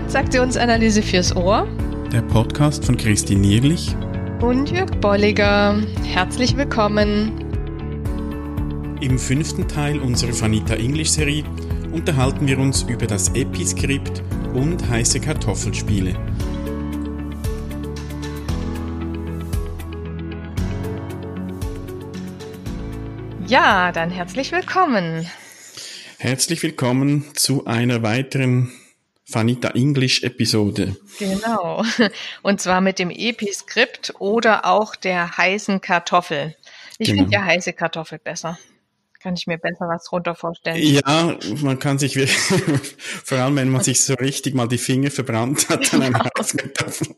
Transaktionsanalyse fürs Ohr. Der Podcast von Christine Nierlich und Jörg Bolliger. Herzlich willkommen. Im fünften Teil unserer Vanita English Serie unterhalten wir uns über das Episkript und heiße Kartoffelspiele. Ja, dann herzlich willkommen. Herzlich willkommen zu einer weiteren Vanita English Episode. Genau. Und zwar mit dem Episkript oder auch der heißen Kartoffel. Ich genau. finde ja heiße Kartoffel besser. Kann ich mir besser was drunter vorstellen. Ja, man kann sich wirklich, vor allem wenn man sich so richtig mal die Finger verbrannt hat an einer heißen Kartoffel.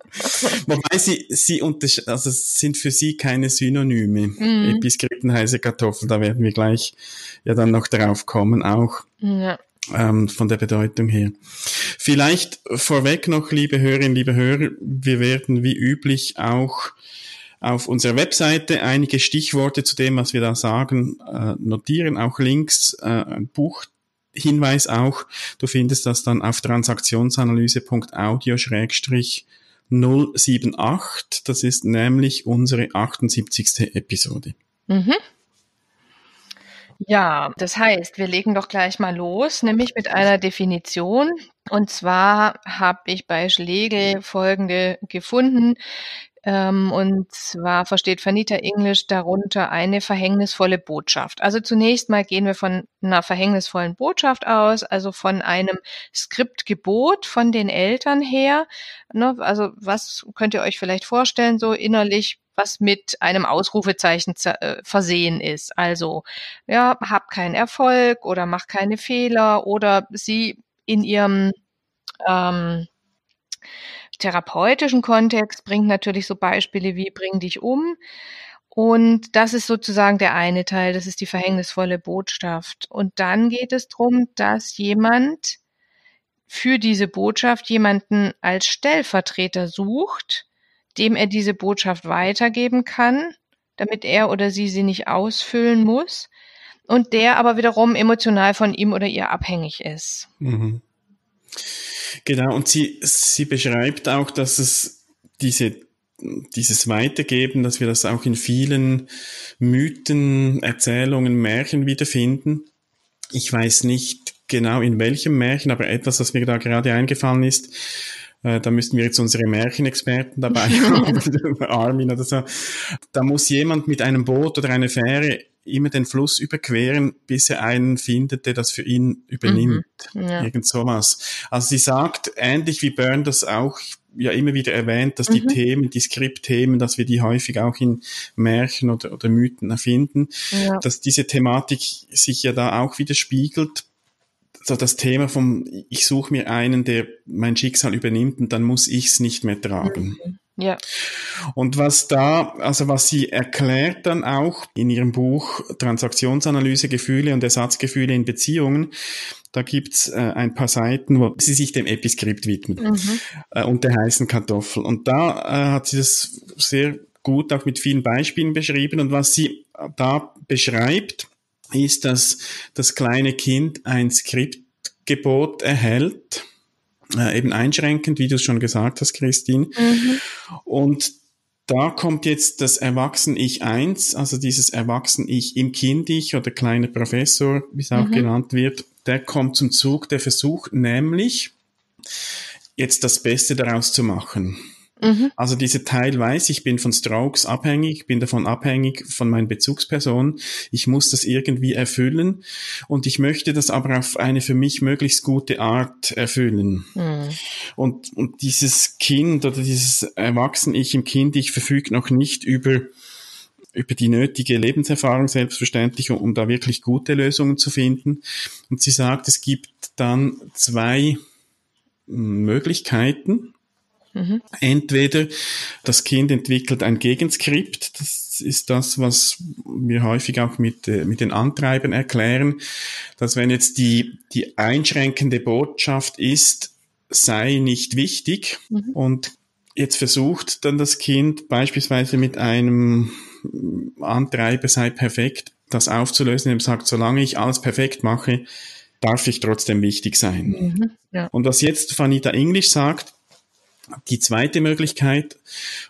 Wobei sie, sie also sind für sie keine Synonyme. Mhm. Episkripten heiße Kartoffel, da werden wir gleich ja dann noch drauf kommen auch. Ja ähm, von der Bedeutung her. Vielleicht vorweg noch, liebe Hörerinnen, liebe Hörer, wir werden wie üblich auch auf unserer Webseite einige Stichworte zu dem, was wir da sagen, äh, notieren, auch Links, äh, ein Buchhinweis auch. Du findest das dann auf transaktionsanalyse.audio-078. Das ist nämlich unsere 78. Episode. Mhm. Ja, das heißt, wir legen doch gleich mal los, nämlich mit einer Definition. Und zwar habe ich bei Schlegel folgende gefunden. Ähm, und zwar versteht Vanita English darunter eine verhängnisvolle Botschaft. Also zunächst mal gehen wir von einer verhängnisvollen Botschaft aus, also von einem Skriptgebot von den Eltern her. Ne? Also was könnt ihr euch vielleicht vorstellen, so innerlich was mit einem Ausrufezeichen äh, versehen ist. Also, ja, hab keinen Erfolg oder mach keine Fehler oder sie in ihrem ähm, therapeutischen Kontext bringt natürlich so Beispiele wie bring dich um. Und das ist sozusagen der eine Teil, das ist die verhängnisvolle Botschaft. Und dann geht es darum, dass jemand für diese Botschaft jemanden als Stellvertreter sucht, dem er diese Botschaft weitergeben kann, damit er oder sie sie nicht ausfüllen muss und der aber wiederum emotional von ihm oder ihr abhängig ist. Mhm. Genau, und sie, sie beschreibt auch, dass es diese, dieses Weitergeben, dass wir das auch in vielen Mythen, Erzählungen, Märchen wiederfinden. Ich weiß nicht genau in welchem Märchen, aber etwas, was mir da gerade eingefallen ist, äh, da müssten wir jetzt unsere Märchenexperten dabei haben, Armin oder so. Da muss jemand mit einem Boot oder einer Fähre immer den Fluss überqueren, bis er einen findet, der das für ihn übernimmt. Mhm, ja. Irgend sowas. Also sie sagt, ähnlich wie Byrne das auch ja immer wieder erwähnt, dass mhm. die Themen, die Skriptthemen, dass wir die häufig auch in Märchen oder, oder Mythen erfinden, ja. dass diese Thematik sich ja da auch widerspiegelt so das Thema vom, ich suche mir einen, der mein Schicksal übernimmt und dann muss ich es nicht mehr tragen. Ja. Und was da, also was sie erklärt dann auch in ihrem Buch Transaktionsanalyse, Gefühle und Ersatzgefühle in Beziehungen, da gibt's äh, ein paar Seiten, wo sie sich dem Episkript widmet mhm. äh, und der heißen Kartoffel. Und da äh, hat sie das sehr gut auch mit vielen Beispielen beschrieben. Und was sie da beschreibt, ist, dass das kleine Kind ein Skriptgebot erhält, äh, eben einschränkend, wie du es schon gesagt hast, Christine. Mhm. Und da kommt jetzt das Erwachsen-Ich 1, also dieses Erwachsen-Ich im Kind-Ich oder kleiner Professor, wie es auch mhm. genannt wird, der kommt zum Zug, der versucht nämlich, jetzt das Beste daraus zu machen. Mhm. Also diese Teil weiß, ich bin von Strokes abhängig, bin davon abhängig von meinen Bezugspersonen. Ich muss das irgendwie erfüllen und ich möchte das aber auf eine für mich möglichst gute Art erfüllen. Mhm. Und, und dieses Kind oder dieses Erwachsene-Ich im Kind, ich verfüge noch nicht über über die nötige Lebenserfahrung selbstverständlich, um, um da wirklich gute Lösungen zu finden. Und sie sagt, es gibt dann zwei Möglichkeiten. Mhm. Entweder das Kind entwickelt ein Gegenskript, das ist das, was wir häufig auch mit, äh, mit den Antreibern erklären, dass wenn jetzt die, die einschränkende Botschaft ist, sei nicht wichtig mhm. und jetzt versucht dann das Kind beispielsweise mit einem Antreiber sei perfekt, das aufzulösen, indem sagt, solange ich alles perfekt mache, darf ich trotzdem wichtig sein. Mhm, ja. Und was jetzt Vanita English sagt, die zweite Möglichkeit,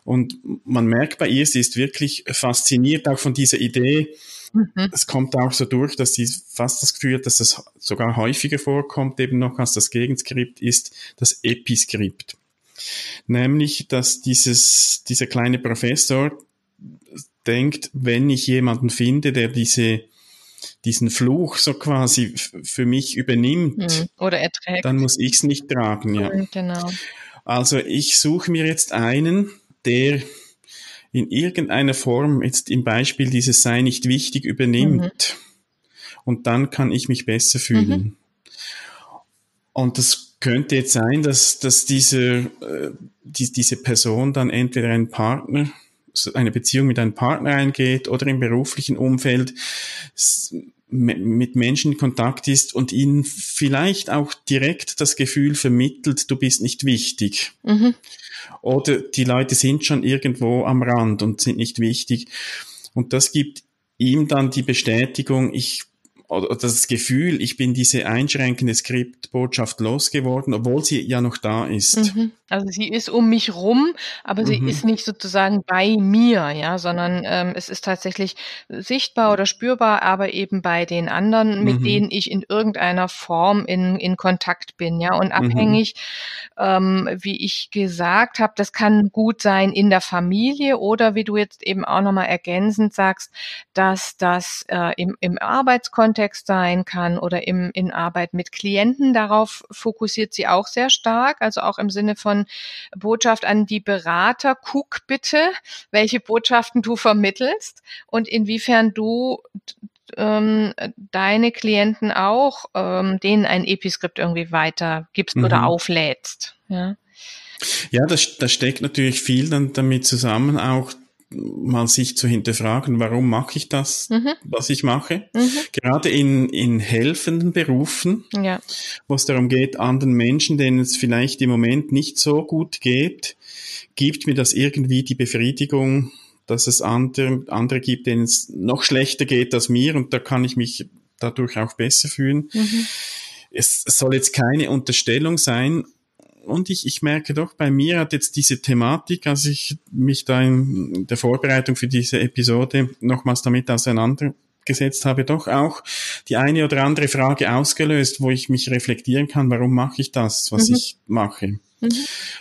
und man merkt bei ihr, sie ist wirklich fasziniert auch von dieser Idee, mhm. es kommt auch so durch, dass sie fast das Gefühl hat, dass das sogar häufiger vorkommt, eben noch als das Gegenskript ist, das Episkript. Nämlich, dass dieses, dieser kleine Professor denkt, wenn ich jemanden finde, der diese diesen Fluch so quasi für mich übernimmt, mhm. oder erträgt, dann muss ich es nicht tragen, ja. Mhm, genau. Also ich suche mir jetzt einen, der in irgendeiner Form jetzt im Beispiel dieses Sei nicht wichtig übernimmt. Mhm. Und dann kann ich mich besser fühlen. Mhm. Und das könnte jetzt sein, dass, dass diese, äh, die, diese Person dann entweder einen Partner, eine Beziehung mit einem Partner eingeht oder im beruflichen Umfeld mit Menschen in Kontakt ist und ihnen vielleicht auch direkt das Gefühl vermittelt, du bist nicht wichtig. Mhm. Oder die Leute sind schon irgendwo am Rand und sind nicht wichtig. Und das gibt ihm dann die Bestätigung, ich oder das Gefühl, ich bin diese einschränkende Skriptbotschaft losgeworden, obwohl sie ja noch da ist. Mhm. Also sie ist um mich rum, aber sie mhm. ist nicht sozusagen bei mir, ja, sondern ähm, es ist tatsächlich sichtbar oder spürbar, aber eben bei den anderen, mit mhm. denen ich in irgendeiner Form in, in Kontakt bin, ja, und mhm. abhängig, ähm, wie ich gesagt habe, das kann gut sein in der Familie oder wie du jetzt eben auch nochmal ergänzend sagst, dass das äh, im, im Arbeitskontext sein kann oder im, in Arbeit mit Klienten. Darauf fokussiert sie auch sehr stark, also auch im Sinne von Botschaft an die Berater. Guck bitte, welche Botschaften du vermittelst und inwiefern du ähm, deine Klienten auch ähm, denen ein Episkript irgendwie weitergibst mhm. oder auflädst. Ja. Ja, das, das steckt natürlich viel dann damit zusammen, auch mal sich zu hinterfragen, warum mache ich das, mhm. was ich mache. Mhm. Gerade in, in helfenden Berufen, ja. wo es darum geht, anderen Menschen, denen es vielleicht im Moment nicht so gut geht, gibt mir das irgendwie die Befriedigung, dass es andere, andere gibt, denen es noch schlechter geht als mir und da kann ich mich dadurch auch besser fühlen. Mhm. Es soll jetzt keine Unterstellung sein, und ich, ich merke doch, bei mir hat jetzt diese Thematik, als ich mich da in der Vorbereitung für diese Episode nochmals damit auseinandergesetzt habe, doch auch die eine oder andere Frage ausgelöst, wo ich mich reflektieren kann, warum mache ich das, was mhm. ich mache. Mhm.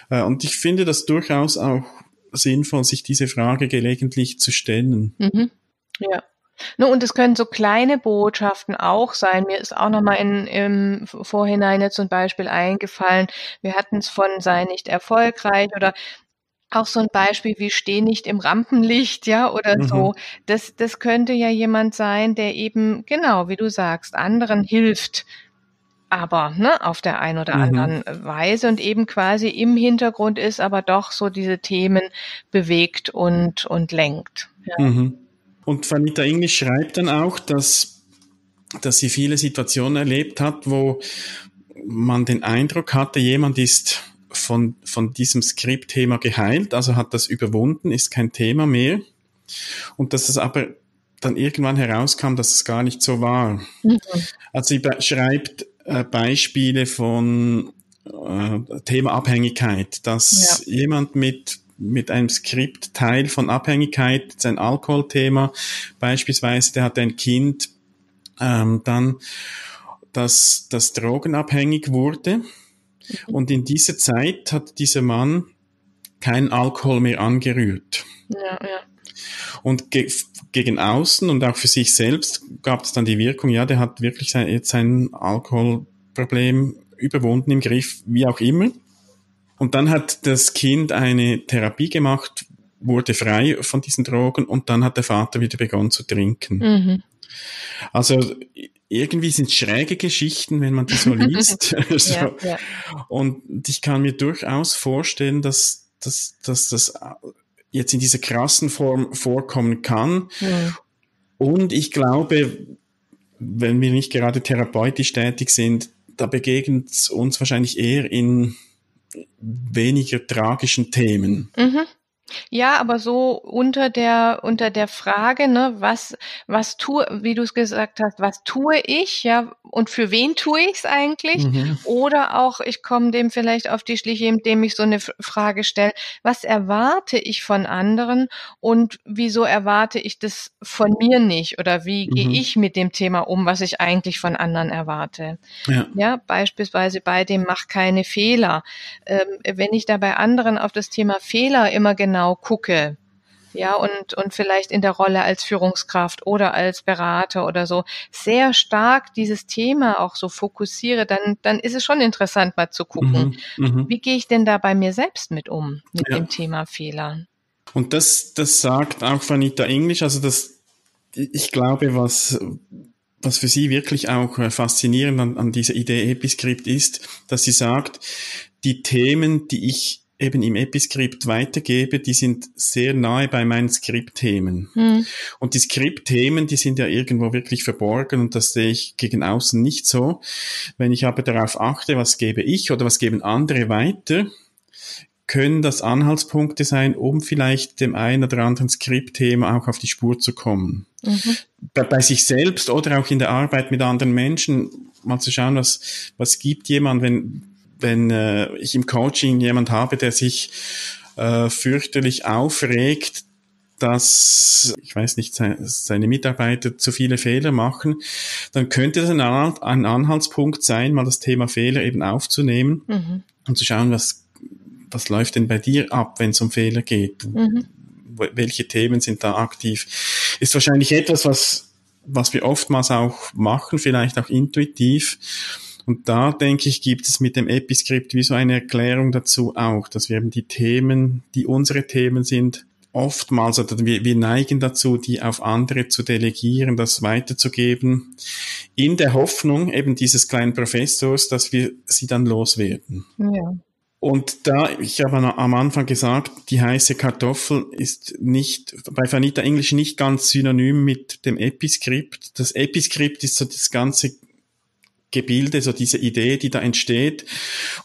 Äh, und ich finde das durchaus auch sinnvoll, sich diese Frage gelegentlich zu stellen. Mhm. Ja. Ne, und es können so kleine Botschaften auch sein. Mir ist auch nochmal in, im Vorhinein jetzt zum Beispiel eingefallen, wir hatten es von sei nicht erfolgreich oder auch so ein Beispiel wie steh nicht im Rampenlicht, ja, oder mhm. so. Das, das könnte ja jemand sein, der eben, genau, wie du sagst, anderen hilft, aber ne, auf der einen oder mhm. anderen Weise und eben quasi im Hintergrund ist, aber doch so diese Themen bewegt und, und lenkt. Ja. Mhm. Und Vanita English schreibt dann auch, dass, dass sie viele Situationen erlebt hat, wo man den Eindruck hatte, jemand ist von, von diesem Skriptthema geheilt, also hat das überwunden, ist kein Thema mehr. Und dass es aber dann irgendwann herauskam, dass es gar nicht so war. Mhm. Also sie schreibt äh, Beispiele von äh, Thema Abhängigkeit, dass ja. jemand mit mit einem Skript Teil von Abhängigkeit, sein Alkoholthema beispielsweise, der hat ein Kind, ähm, dann, das, das drogenabhängig wurde. Mhm. Und in dieser Zeit hat dieser Mann keinen Alkohol mehr angerührt. Ja, ja. Und ge gegen außen und auch für sich selbst gab es dann die Wirkung, ja, der hat wirklich sein, jetzt sein Alkoholproblem überwunden im Griff, wie auch immer. Und dann hat das Kind eine Therapie gemacht, wurde frei von diesen Drogen und dann hat der Vater wieder begonnen zu trinken. Mhm. Also irgendwie sind schräge Geschichten, wenn man die so liest. so. Ja, ja. Und ich kann mir durchaus vorstellen, dass, dass, dass das jetzt in dieser krassen Form vorkommen kann. Mhm. Und ich glaube, wenn wir nicht gerade therapeutisch tätig sind, da begegnet es uns wahrscheinlich eher in weniger tragischen Themen. Mhm. Ja, aber so unter der unter der Frage, ne, was was tue, wie du es gesagt hast, was tue ich, ja, und für wen tue ich es eigentlich? Mhm. Oder auch, ich komme dem vielleicht auf die Schliche, indem ich so eine Frage stelle, was erwarte ich von anderen und wieso erwarte ich das von mir nicht? Oder wie mhm. gehe ich mit dem Thema um, was ich eigentlich von anderen erwarte? Ja, ja beispielsweise bei dem mach keine Fehler. Ähm, wenn ich da bei anderen auf das Thema Fehler immer genau genau gucke, ja, und, und vielleicht in der Rolle als Führungskraft oder als Berater oder so sehr stark dieses Thema auch so fokussiere, dann, dann ist es schon interessant mal zu gucken, mhm, mhm. wie gehe ich denn da bei mir selbst mit um, mit ja. dem Thema Fehler. Und das, das sagt auch Vanita Englisch, also das, ich glaube, was, was für sie wirklich auch faszinierend an, an dieser Idee Episkript ist, dass sie sagt, die Themen, die ich eben im Episkript weitergebe, die sind sehr nahe bei meinen Skriptthemen. Mhm. Und die Skriptthemen, die sind ja irgendwo wirklich verborgen und das sehe ich gegen außen nicht so. Wenn ich aber darauf achte, was gebe ich oder was geben andere weiter, können das Anhaltspunkte sein, um vielleicht dem einen oder anderen Skriptthema auch auf die Spur zu kommen. Mhm. Bei, bei, sich selbst oder auch in der Arbeit mit anderen Menschen mal zu schauen, was, was gibt jemand, wenn, wenn äh, ich im Coaching jemand habe, der sich äh, fürchterlich aufregt, dass, ich weiß nicht, seine Mitarbeiter zu viele Fehler machen, dann könnte das ein, Anhaltspunkt sein, mal das Thema Fehler eben aufzunehmen mhm. und zu schauen, was, was läuft denn bei dir ab, wenn es um Fehler geht? Mhm. Welche Themen sind da aktiv? Ist wahrscheinlich etwas, was, was wir oftmals auch machen, vielleicht auch intuitiv und da denke ich, gibt es mit dem Episkript wie so eine Erklärung dazu auch, dass wir eben die Themen, die unsere Themen sind, oftmals oder wir, wir neigen dazu, die auf andere zu delegieren, das weiterzugeben, in der Hoffnung eben dieses kleinen Professors, dass wir sie dann loswerden. Ja. Und da, ich habe am Anfang gesagt, die heiße Kartoffel ist nicht, bei Vanita Englisch nicht ganz synonym mit dem Episkript. Das Episkript ist so das ganze Gebilde, so diese Idee, die da entsteht.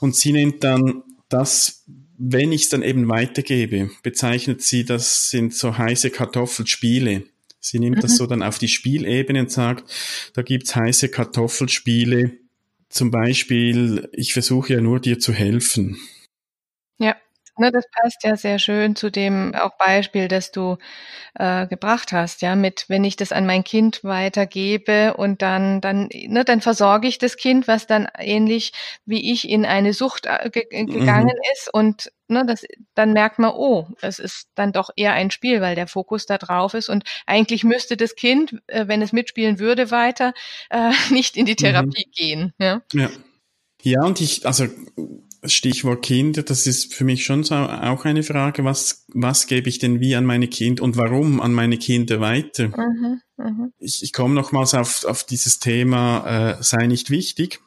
Und sie nennt dann das, wenn ich es dann eben weitergebe, bezeichnet sie, das sind so heiße Kartoffelspiele. Sie nimmt mhm. das so dann auf die Spielebene und sagt, da gibt's heiße Kartoffelspiele. Zum Beispiel, ich versuche ja nur dir zu helfen. Ne, das passt ja sehr schön zu dem auch Beispiel, das du äh, gebracht hast, ja, mit wenn ich das an mein Kind weitergebe und dann, dann, ne, dann versorge ich das Kind, was dann ähnlich wie ich in eine Sucht äh, ge äh, gegangen mhm. ist und ne, das, dann merkt man, oh, es ist dann doch eher ein Spiel, weil der Fokus da drauf ist und eigentlich müsste das Kind, äh, wenn es mitspielen würde, weiter äh, nicht in die mhm. Therapie mhm. gehen. Ja. ja. Ja, und ich, also Stichwort Kinder, das ist für mich schon so auch eine Frage, was, was gebe ich denn wie an meine Kinder und warum an meine Kinder weiter? Mhm, mh. Ich, ich komme nochmals auf, auf dieses Thema, äh, sei nicht wichtig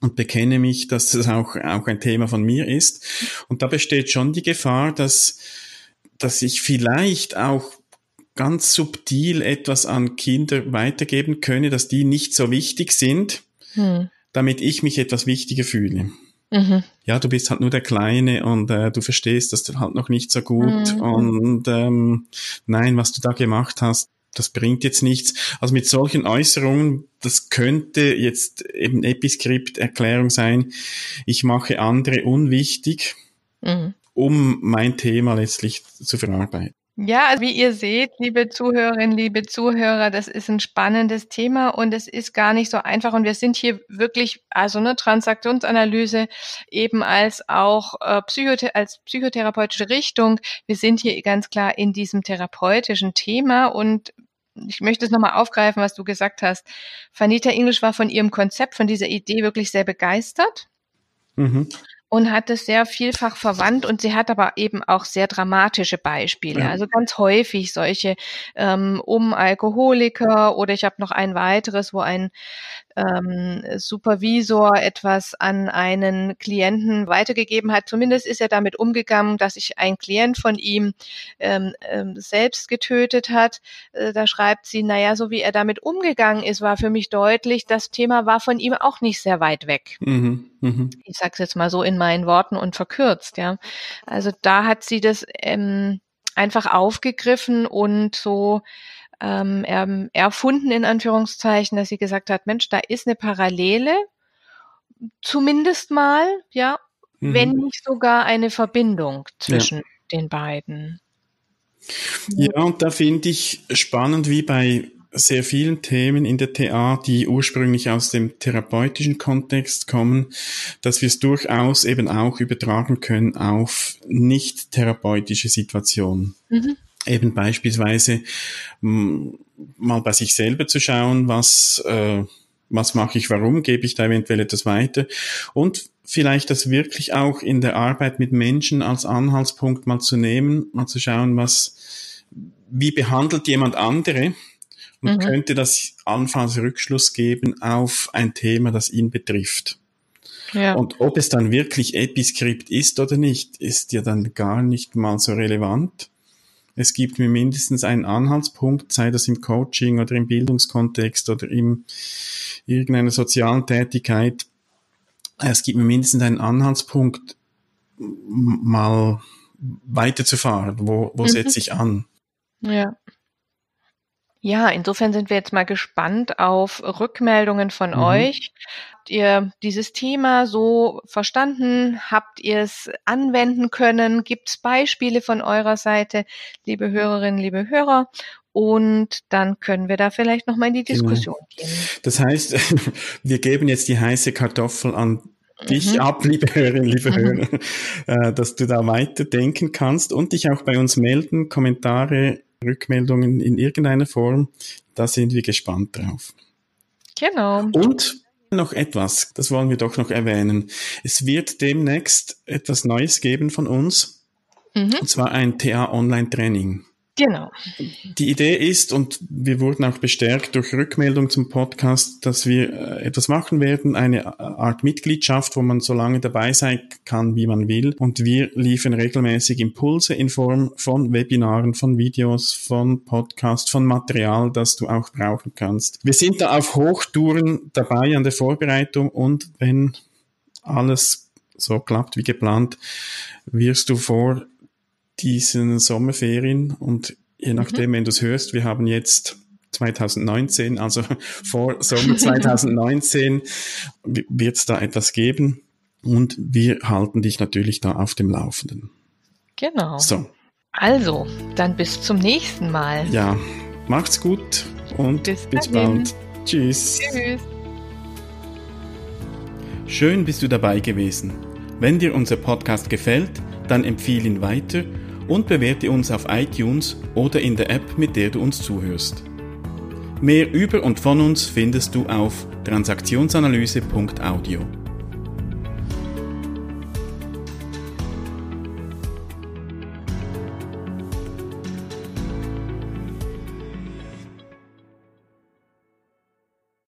und bekenne mich, dass das auch, auch ein Thema von mir ist. Und da besteht schon die Gefahr, dass, dass ich vielleicht auch ganz subtil etwas an Kinder weitergeben könne, dass die nicht so wichtig sind, hm. damit ich mich etwas wichtiger fühle. Mhm. Ja, du bist halt nur der Kleine und äh, du verstehst das halt noch nicht so gut. Mhm. Und ähm, nein, was du da gemacht hast, das bringt jetzt nichts. Also mit solchen Äußerungen, das könnte jetzt eben Episkript-Erklärung sein, ich mache andere unwichtig, mhm. um mein Thema letztlich zu verarbeiten. Ja, also wie ihr seht, liebe Zuhörerinnen, liebe Zuhörer, das ist ein spannendes Thema und es ist gar nicht so einfach. Und wir sind hier wirklich, also eine Transaktionsanalyse eben als auch äh, Psychothe als psychotherapeutische Richtung. Wir sind hier ganz klar in diesem therapeutischen Thema und ich möchte es nochmal aufgreifen, was du gesagt hast. Vanita English war von ihrem Konzept, von dieser Idee wirklich sehr begeistert. Mhm und hat es sehr vielfach verwandt und sie hat aber eben auch sehr dramatische Beispiele. Ja. Also ganz häufig solche ähm, um Alkoholiker oder ich habe noch ein weiteres, wo ein ähm, Supervisor etwas an einen Klienten weitergegeben hat. Zumindest ist er damit umgegangen, dass sich ein Klient von ihm ähm, ähm, selbst getötet hat. Äh, da schreibt sie, naja, so wie er damit umgegangen ist, war für mich deutlich, das Thema war von ihm auch nicht sehr weit weg. Mhm, mh. Ich sage es jetzt mal so in meinen Worten und verkürzt, ja. Also da hat sie das ähm, einfach aufgegriffen und so ähm, erfunden in Anführungszeichen, dass sie gesagt hat, Mensch, da ist eine Parallele, zumindest mal, ja, mhm. wenn nicht sogar eine Verbindung zwischen ja. den beiden. Ja, und da finde ich spannend, wie bei sehr vielen Themen in der TA, die ursprünglich aus dem therapeutischen Kontext kommen, dass wir es durchaus eben auch übertragen können auf nicht therapeutische Situationen. Mhm. Eben beispielsweise mal bei sich selber zu schauen, was, äh, was mache ich, warum gebe ich da eventuell etwas weiter und vielleicht das wirklich auch in der Arbeit mit Menschen als Anhaltspunkt mal zu nehmen, mal zu schauen, was, wie behandelt jemand andere und mhm. könnte das anfangs Rückschluss geben auf ein Thema, das ihn betrifft. Ja. Und ob es dann wirklich Episkript ist oder nicht, ist ja dann gar nicht mal so relevant. Es gibt mir mindestens einen Anhaltspunkt, sei das im Coaching oder im Bildungskontext oder in irgendeiner sozialen Tätigkeit. Es gibt mir mindestens einen Anhaltspunkt, mal weiterzufahren. Wo, wo mhm. setze ich an? Ja. Ja, insofern sind wir jetzt mal gespannt auf Rückmeldungen von mhm. euch. Habt ihr dieses Thema so verstanden? Habt ihr es anwenden können? Gibt es Beispiele von eurer Seite, liebe Hörerinnen, liebe Hörer? Und dann können wir da vielleicht nochmal in die genau. Diskussion genau. gehen. Das heißt, wir geben jetzt die heiße Kartoffel an dich mhm. ab, liebe Hörerinnen, liebe mhm. Hörer, äh, dass du da weiterdenken kannst und dich auch bei uns melden, Kommentare Rückmeldungen in irgendeiner Form. Da sind wir gespannt drauf. Genau. Und noch etwas, das wollen wir doch noch erwähnen. Es wird demnächst etwas Neues geben von uns. Mhm. Und zwar ein TA-Online-Training. Genau. Die Idee ist, und wir wurden auch bestärkt durch Rückmeldung zum Podcast, dass wir äh, etwas machen werden, eine Art Mitgliedschaft, wo man so lange dabei sein kann, wie man will. Und wir liefern regelmäßig Impulse in Form von Webinaren, von Videos, von Podcasts, von Material, das du auch brauchen kannst. Wir sind da auf Hochtouren dabei an der Vorbereitung und wenn alles so klappt wie geplant, wirst du vor diesen Sommerferien und je mhm. nachdem, mhm. wenn du es hörst, wir haben jetzt 2019, also vor Sommer 2019 wird es da etwas geben und wir halten dich natürlich da auf dem Laufenden. Genau. So. Also, dann bis zum nächsten Mal. Ja, macht's gut und bis, bis bald. Tschüss. Tschüss. Schön bist du dabei gewesen. Wenn dir unser Podcast gefällt, dann empfehle ihn weiter und bewerte uns auf iTunes oder in der App, mit der du uns zuhörst. Mehr über und von uns findest du auf transaktionsanalyse.audio.